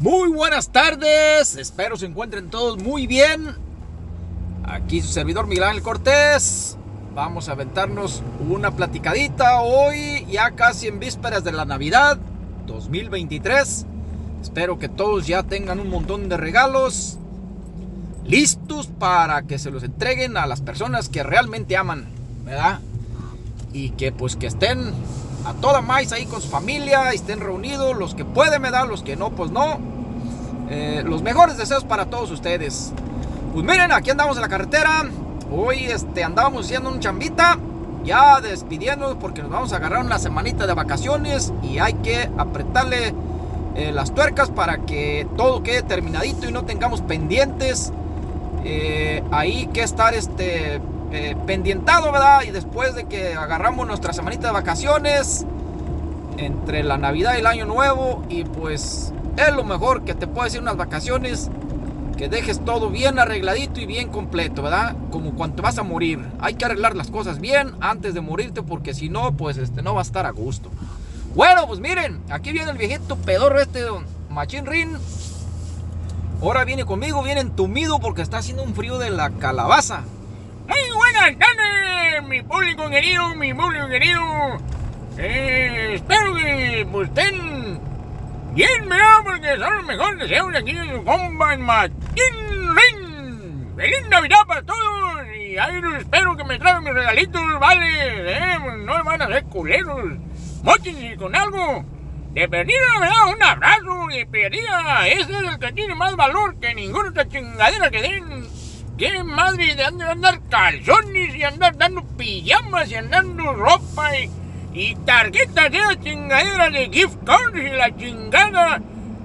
Muy buenas tardes, espero se encuentren todos muy bien. Aquí su servidor Miguel Ángel Cortés. Vamos a aventarnos una platicadita hoy, ya casi en vísperas de la Navidad 2023. Espero que todos ya tengan un montón de regalos listos para que se los entreguen a las personas que realmente aman, ¿verdad? Y que pues que estén a toda más ahí con su familia, estén reunidos, los que pueden me dan, los que no, pues no. Eh, los mejores deseos para todos ustedes. Pues miren, aquí andamos en la carretera. Hoy este, andábamos haciendo un chambita, ya despidiéndonos porque nos vamos a agarrar una semanita de vacaciones y hay que apretarle eh, las tuercas para que todo quede terminadito y no tengamos pendientes. Eh, ahí que estar este eh, pendientado, ¿verdad? Y después de que agarramos nuestra semanita de vacaciones, entre la Navidad y el Año Nuevo, y pues es lo mejor que te puede decir unas vacaciones, que dejes todo bien arregladito y bien completo, ¿verdad? Como cuando vas a morir. Hay que arreglar las cosas bien antes de morirte, porque si no, pues este, no va a estar a gusto. Bueno, pues miren, aquí viene el viejito pedorro este, don Rin. Ahora viene conmigo, viene entumido porque está haciendo un frío de la calabaza. Muy buenas tardes, mi público querido, mi público querido. Eh, espero que pues, estén bien, ¿verdad? Porque son los mejores deseos de aquí de su compa en Martín. ¡Feliz Navidad para todos! Y ahí espero que me traigan mis regalitos, ¿vale? Eh, no me van a hacer culeros. Móchense con algo. De perdida me da un abrazo de perdida. Ese es el que tiene más valor que ninguna otra chingadera que den. ¿Qué madre de andar calzones y andar dando pijamas y andando ropa y, y tarjetas de la chingadera de gift cards y la chingada?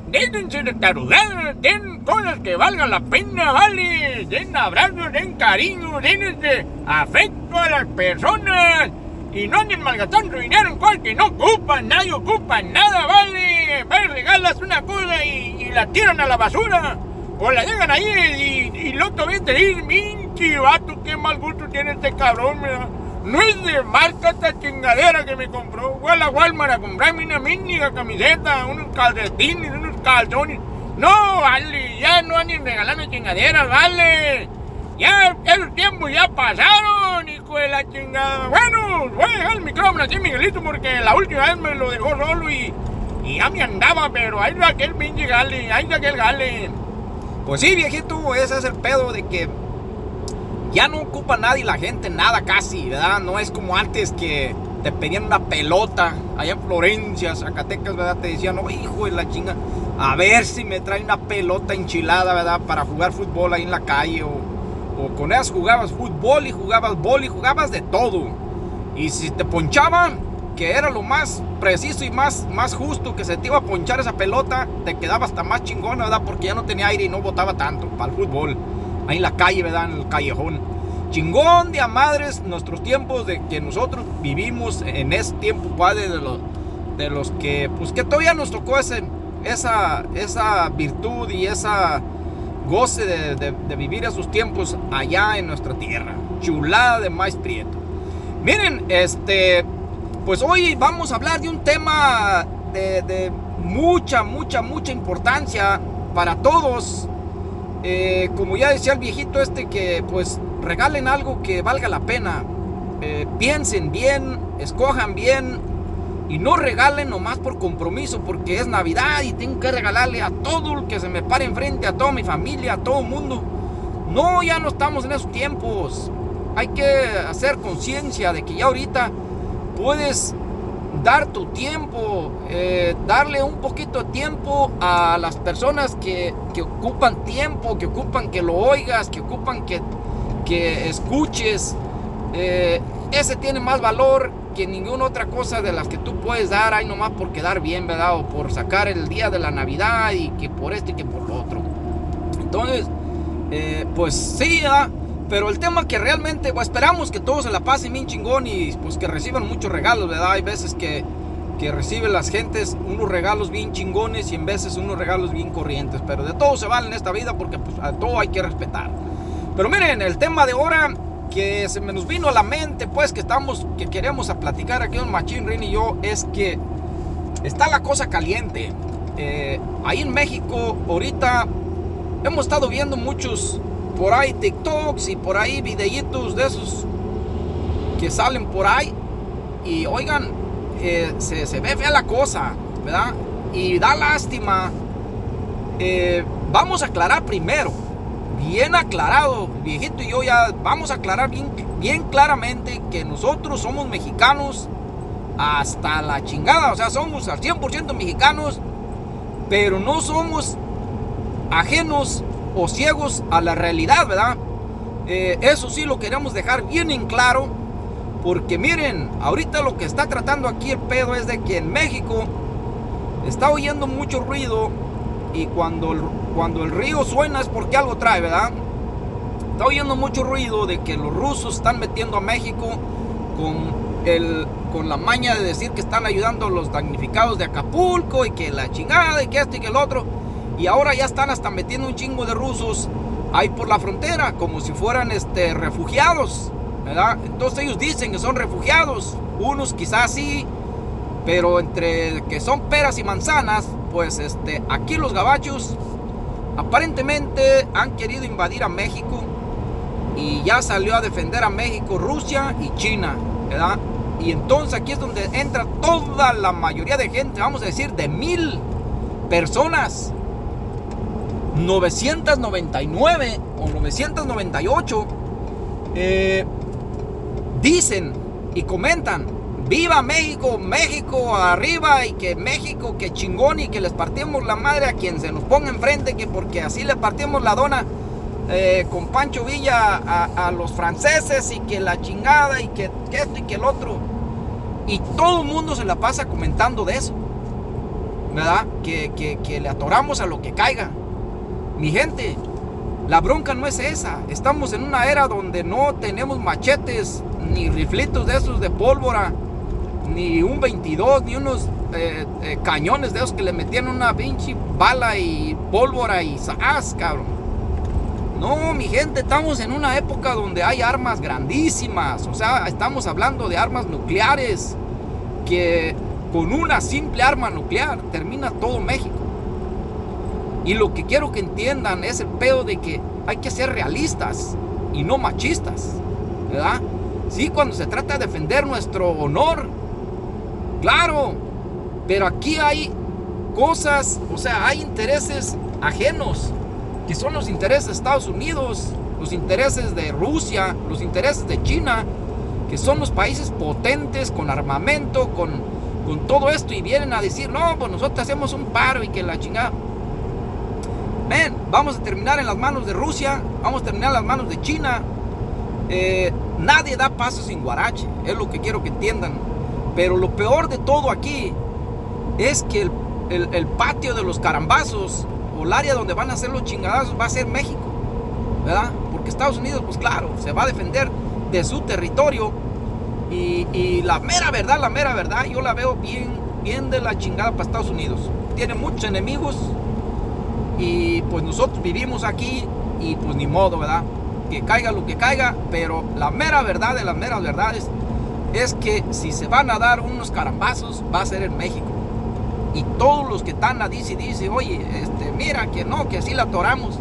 Déjense de tarugadas, den cosas que valgan la pena, ¿vale? Den abrazos, den cariño, den este afecto a las personas. Y no anden malgastando dinero en cual que no ocupan, nadie ocupa nada, ¿vale? Me regalas una cosa y, y la tiran a la basura. O la dejan ahí y, y el otro día te dicen, pinche vato, qué mal gusto tiene este cabrón, mira. No es de marca esta chingadera que me compró. Fue a la Walmart a comprarme una mínima camiseta, unos calcetines, unos calzones. No, vale, ya no anden regalando chingaderas, vale. Ya esos tiempos ya pasaron, hijo de la chingada. Bueno, voy a dejar el micrófono así, Miguelito, porque la última vez me lo dejó solo y, y ya me andaba, pero ahí está aquel pinche gale, ahí está aquel gale. Pues sí, viejito, ese es el pedo de que ya no ocupa nadie la gente nada casi, ¿verdad? No es como antes que te pedían una pelota allá en Florencia, Zacatecas, ¿verdad? Te decían, no, hijo de la chinga, a ver si me trae una pelota enchilada, ¿verdad? Para jugar fútbol ahí en la calle o, con ellas jugabas fútbol y jugabas bol y jugabas de todo. Y si te ponchaban, que era lo más preciso y más, más justo que se te iba a ponchar esa pelota, te quedaba hasta más chingona, ¿verdad? Porque ya no tenía aire y no botaba tanto para el fútbol. Ahí en la calle, ¿verdad? En el callejón. Chingón de a madres nuestros tiempos de que nosotros vivimos en ese tiempo, padre, de los, de los que, pues que todavía nos tocó ese, esa, esa virtud y esa goce de, de, de vivir esos tiempos allá en nuestra tierra. Chulada de maíz prieto. Miren, este, pues hoy vamos a hablar de un tema de, mucha, mucha, mucha importancia para todos. Eh, como ya decía el viejito este que pues regalen algo que valga la pena. Eh, piensen bien, escojan bien y no regalen nomás por compromiso porque es Navidad y tengo que regalarle a todo el que se me pare enfrente, a toda mi familia, a todo el mundo. No, ya no estamos en esos tiempos. Hay que hacer conciencia de que ya ahorita puedes dar tu tiempo, eh, darle un poquito de tiempo a las personas que, que, ocupan tiempo, que ocupan que lo oigas, que ocupan que, que escuches. Eh, ese tiene más valor que ninguna otra cosa de las que tú puedes dar ahí nomás por quedar bien, ¿verdad? O por sacar el día de la Navidad y que por esto y que por lo otro. Entonces, eh, pues sí. Pero el tema que realmente, pues esperamos que todos se la pasen bien chingón y pues que reciban muchos regalos, ¿verdad? Hay veces que, que reciben las gentes unos regalos bien chingones y en veces unos regalos bien corrientes. Pero de todo se vale en esta vida porque pues a todo hay que respetar. Pero miren, el tema de ahora que se me nos vino a la mente, pues que estamos, que queremos a platicar aquí un Machín Rin y yo, es que está la cosa caliente. eh, ahí en México ahorita hemos estado viendo muchos por ahí TikToks y por ahí videitos de esos que salen por ahí. Y oigan, eh, se, se, ve fea la cosa, ¿verdad? Y da lástima. Eh, vamos a aclarar primero, bien aclarado, viejito y yo ya vamos a aclarar bien, bien claramente que nosotros somos mexicanos hasta la chingada, o sea, somos al 100% mexicanos, pero no somos ajenos o ciegos a la realidad, ¿verdad? Eh, eso sí lo queremos dejar bien en claro, porque miren, ahorita lo que está tratando aquí el pedo es de que en México está oyendo mucho ruido y cuando el, cuando el río suena es porque algo trae, ¿verdad? Está oyendo mucho ruido de que los rusos están metiendo a México con el, con la maña de decir que están ayudando a los damnificados de Acapulco y que la chingada y que esto y que el otro. Y ahora ya están hasta metiendo un chingo de rusos ahí por la frontera, como si fueran este, refugiados. ¿verdad? Entonces ellos dicen que son refugiados. Unos quizás sí, pero entre que son peras y manzanas, pues este, aquí los gabachos aparentemente han querido invadir a México y ya salió a defender a México Rusia y China, ¿verdad? Y entonces aquí es donde entra toda la mayoría de gente, vamos a decir, de mil personas. 999 o 998 eh, dicen y comentan, viva México, México arriba y que México, que chingón y que les partimos la madre a quien se nos ponga enfrente, que porque así le partimos la dona eh, con Pancho Villa a, los franceses y que la chingada y que, esto y que el otro. Y todo el mundo se la pasa comentando de eso. ¿Verdad? Que, que le atoramos a lo que caiga. Mi gente, la bronca no es esa. Estamos en una era donde no tenemos machetes ni riflitos de esos de pólvora, ni un 22, ni unos eh, eh, cañones de esos que le metían una pinche bala y pólvora y ¡zas, cabrón! No, mi gente, estamos en una época donde hay armas grandísimas. O sea, estamos hablando de armas nucleares que con una simple arma nuclear termina todo México. Y lo que quiero que entiendan es el pedo de que hay que ser realistas y no machistas. ¿Verdad? Sí, cuando se trata de defender nuestro honor. Claro. Pero aquí hay cosas, o sea, hay intereses ajenos que son los intereses de Estados Unidos, los intereses de Rusia, los intereses de China, que son los países potentes con armamento, con, con todo esto, y vienen a decir, no, pues nosotros hacemos un paro y que la chingada. Ven, vamos a terminar en las manos de Rusia, vamos a terminar en las manos de China. Eh, nadie da paso sin guarache, es lo que quiero que entiendan. Pero lo peor de todo aquí es que el, el, el patio de los carambazos el área donde van a hacer los chingadazos va a ser México, ¿verdad? Porque Estados Unidos, pues claro, se va a defender de su territorio y, la mera verdad, la mera verdad, yo la veo bien, bien de la chingada para Estados Unidos. Tiene muchos enemigos y pues nosotros vivimos aquí y pues ni modo, ¿verdad? Que caiga lo que caiga, pero la mera verdad de las meras verdades es que si se van a dar unos carambazos va a ser en México y todos los que están a dice dice, oye, este, mira que no, que así la atoramos.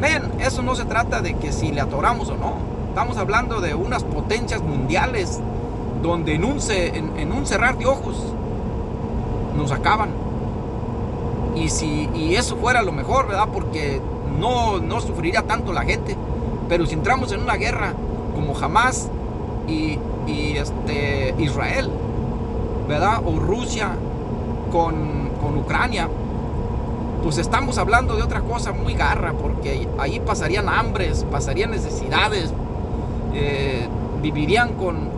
Ven, eso no se trata de que si le atoramos o no. Estamos hablando de unas potencias mundiales donde en un, en, un cerrar de ojos nos acaban. Y si y eso fuera lo mejor, ¿verdad? Porque no, no sufriría tanto la gente. Pero si entramos en una guerra como jamás y, y este, Israel, ¿verdad? O Rusia con, Ucrania, pues estamos hablando de otra cosa muy garra, porque ahí pasarían hambres, pasarían necesidades, eh, vivirían con,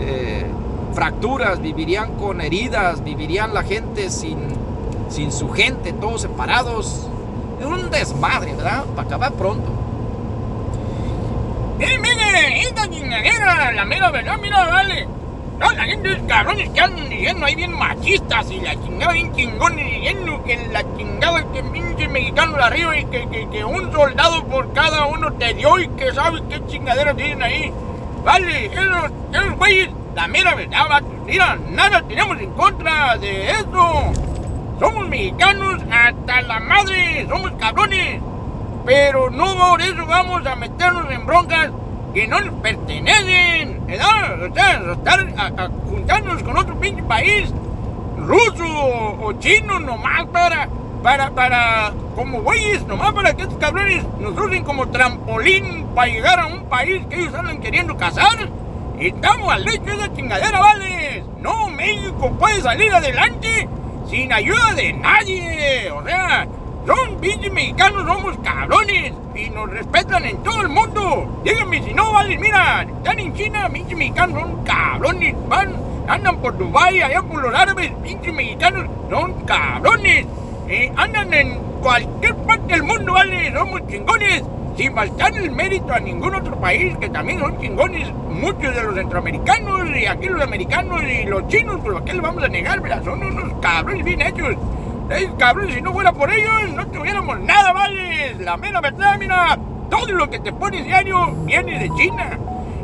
eh, fracturas, vivirían con heridas, vivirían la gente sin, sin su gente, todos separados. Es un desmadre, ¿verdad? Para acabar pronto. ¡Eh, mire! Esta chingadera, la mera verdad, mira, vale. No, la gente, cabrones que andan diciendo ahí bien machistas y la chingada bien chingones diciendo que la chingada que pinche mexicano de arriba y que, que, que, un soldado por cada uno te dio y que sabes qué chingadera tienen ahí. Vale, esos, esos güeyes, la mera verdad, mira, nada tenemos en contra de eso. Somos mexicanos hasta la madre, somos cabrones. Pero no por eso vamos a meternos en broncas que no nos pertenecen, ¿verdad? O sea, estar a, juntarnos con otro pinche país, ruso o chino nomás para, para, para, como güeyes, nomás para que estos cabrones nos usen como trampolín para llegar a un país que ellos andan queriendo cazar. Estamos al lecho de esa chingadera, ¿vale? No, México puede salir adelante sin ayuda de nadie. O sea, son pinches mexicanos, somos cabrones y nos respetan en todo el mundo. Díganme si no, vale, mira, están en China, pinches mexicanos son cabrones, van, andan por Dubai, allá por los árabes, pinches mexicanos son cabrones. Eh, andan en cualquier parte del mundo, vale, somos chingones. Sin faltar el mérito a ningún otro país, que también son chingones, muchos de los centroamericanos, y aquí los americanos y los chinos, por lo que les vamos a negar, ¿verdad? Son unos cabrones bien hechos. ¡Ey, cabrón! Si no fuera por ellos, no tuviéramos nada, ¿vale? La mera verdad, mira, todo lo que te pones diario viene de China.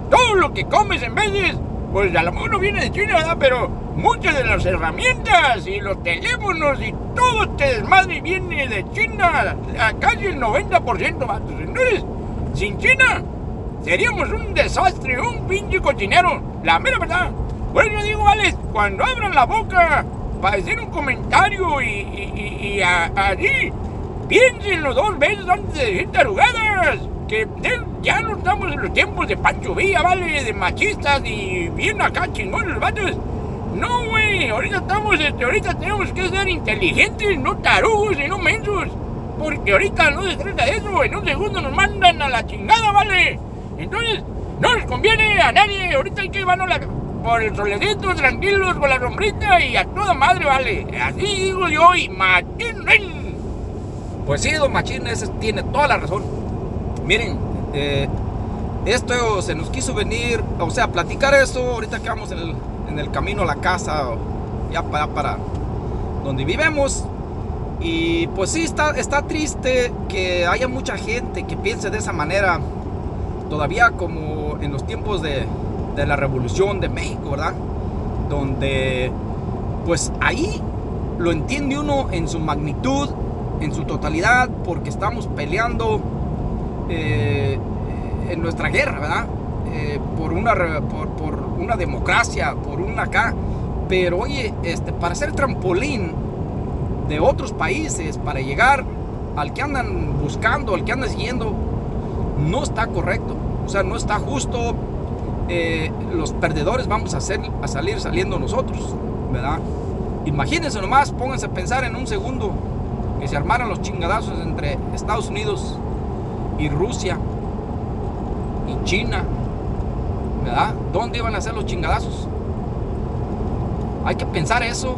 Todo lo que comes en veces, pues a lo mejor no viene de China, ¿verdad? Pero muchas de las herramientas y los teléfonos y todo este desmadre viene de China. A casi el 90%, vatos. Entonces, sin China, seríamos un desastre, un pinche cochinero. La mera verdad. Bueno, digo, vale, cuando abran la boca para decir un comentario y, y, y allí piénsenlo dos veces antes de decir tarugadas. Que ya no estamos en los tiempos de Pancho Villa, ¿vale? De machistas y bien acá chingones los vatos. No, güey, ahorita estamos, este, ahorita tenemos que ser inteligentes, no tarugos y no mensos. Porque ahorita no se trata de eso, en un segundo nos mandan a la chingada, ¿vale? Entonces, no les conviene a nadie, ahorita hay que llevarnos la por el soledito, tranquilos, con la sombrita y a toda madre, vale. Así digo yo y machín. Pues sí, don Machín, ese tiene toda la razón. Miren, eh, esto se nos quiso venir, o sea, platicar eso ahorita que vamos en el, camino a la casa, ya para, para donde vivemos. Y pues sí, está, está triste que haya mucha gente que piense de esa manera, todavía como en los tiempos de, de la Revolución de México, ¿verdad? Donde, pues ahí lo entiende uno en su magnitud, en su totalidad, porque estamos peleando eh, en nuestra guerra, ¿verdad? Eh, por, una, por, por, una democracia, por una acá. Pero oye, este, para ser trampolín de otros países, para llegar al que andan buscando, al que andan siguiendo, no está correcto. O sea, no está justo eh, los perdedores vamos a, hacer, a salir saliendo nosotros, ¿verdad? Imagínense nomás, pónganse a pensar en un segundo que se armaran los chingadazos entre Estados Unidos y Rusia y China, ¿verdad? ¿Dónde iban a ser los chingadazos? Hay que pensar eso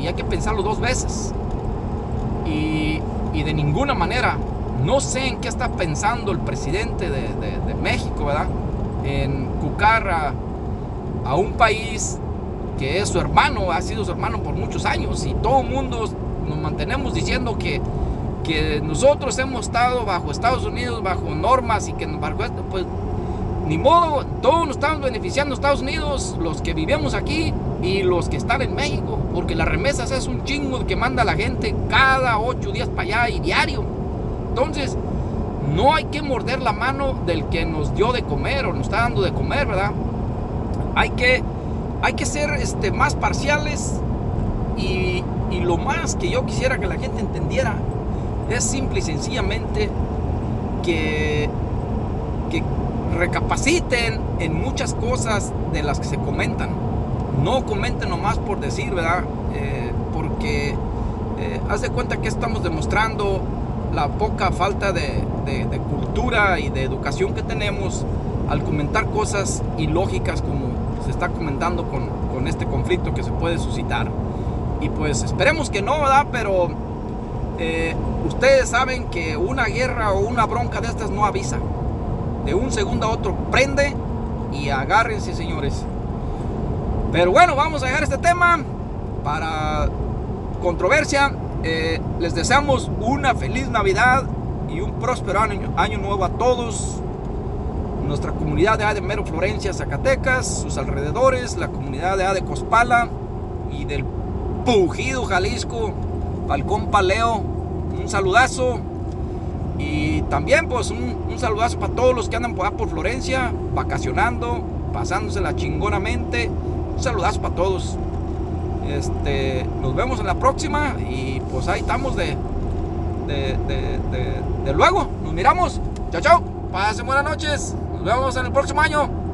y hay que pensarlo dos veces. Y, de ninguna manera, no sé en qué está pensando el presidente de, México, ¿verdad? en cucar a, un país que es su hermano, ha sido su hermano por muchos años y todo el mundo nos mantenemos diciendo que, que nosotros hemos estado bajo Estados Unidos, bajo normas y que esto, pues ni modo, todos nos estamos beneficiando Estados Unidos, los que vivimos aquí y los que están en México, porque las remesas es un chingo que manda la gente cada ocho días para allá y diario. Entonces, no hay que morder la mano del que nos dio de comer o nos está dando de comer, ¿verdad? Hay que, hay que ser este, más parciales y, y lo más que yo quisiera que la gente entendiera es simple y sencillamente que, que recapaciten en muchas cosas de las que se comentan. No comenten nomás por decir, ¿verdad? Eh, porque eh, haz de cuenta que estamos demostrando la poca falta de, cultura y de educación que tenemos al comentar cosas ilógicas como se está comentando con, este conflicto que se puede suscitar. Y pues esperemos que no, ¿verdad? Pero eh, ustedes saben que una guerra o una bronca de estas no avisa. De un segundo a otro prende y agárrense, señores. Pero bueno, vamos a dejar este tema para controversia. Eh, les deseamos una feliz Navidad y un próspero año, nuevo a todos. Nuestra comunidad de A de Mero Florencia, Zacatecas, sus alrededores, la comunidad de A de Cospala y del Pujido, Jalisco. Al compa Leo, un saludazo. Y también pues un, un saludazo para todos los que andan por, Florencia, vacacionando, pasándosela chingonamente. Un saludazo para todos. Este, nos vemos en la próxima y pues ahí estamos de, de, de, de, de luego. Nos miramos. Chao, chao. Pasen buenas noches. Nos vemos en el próximo año.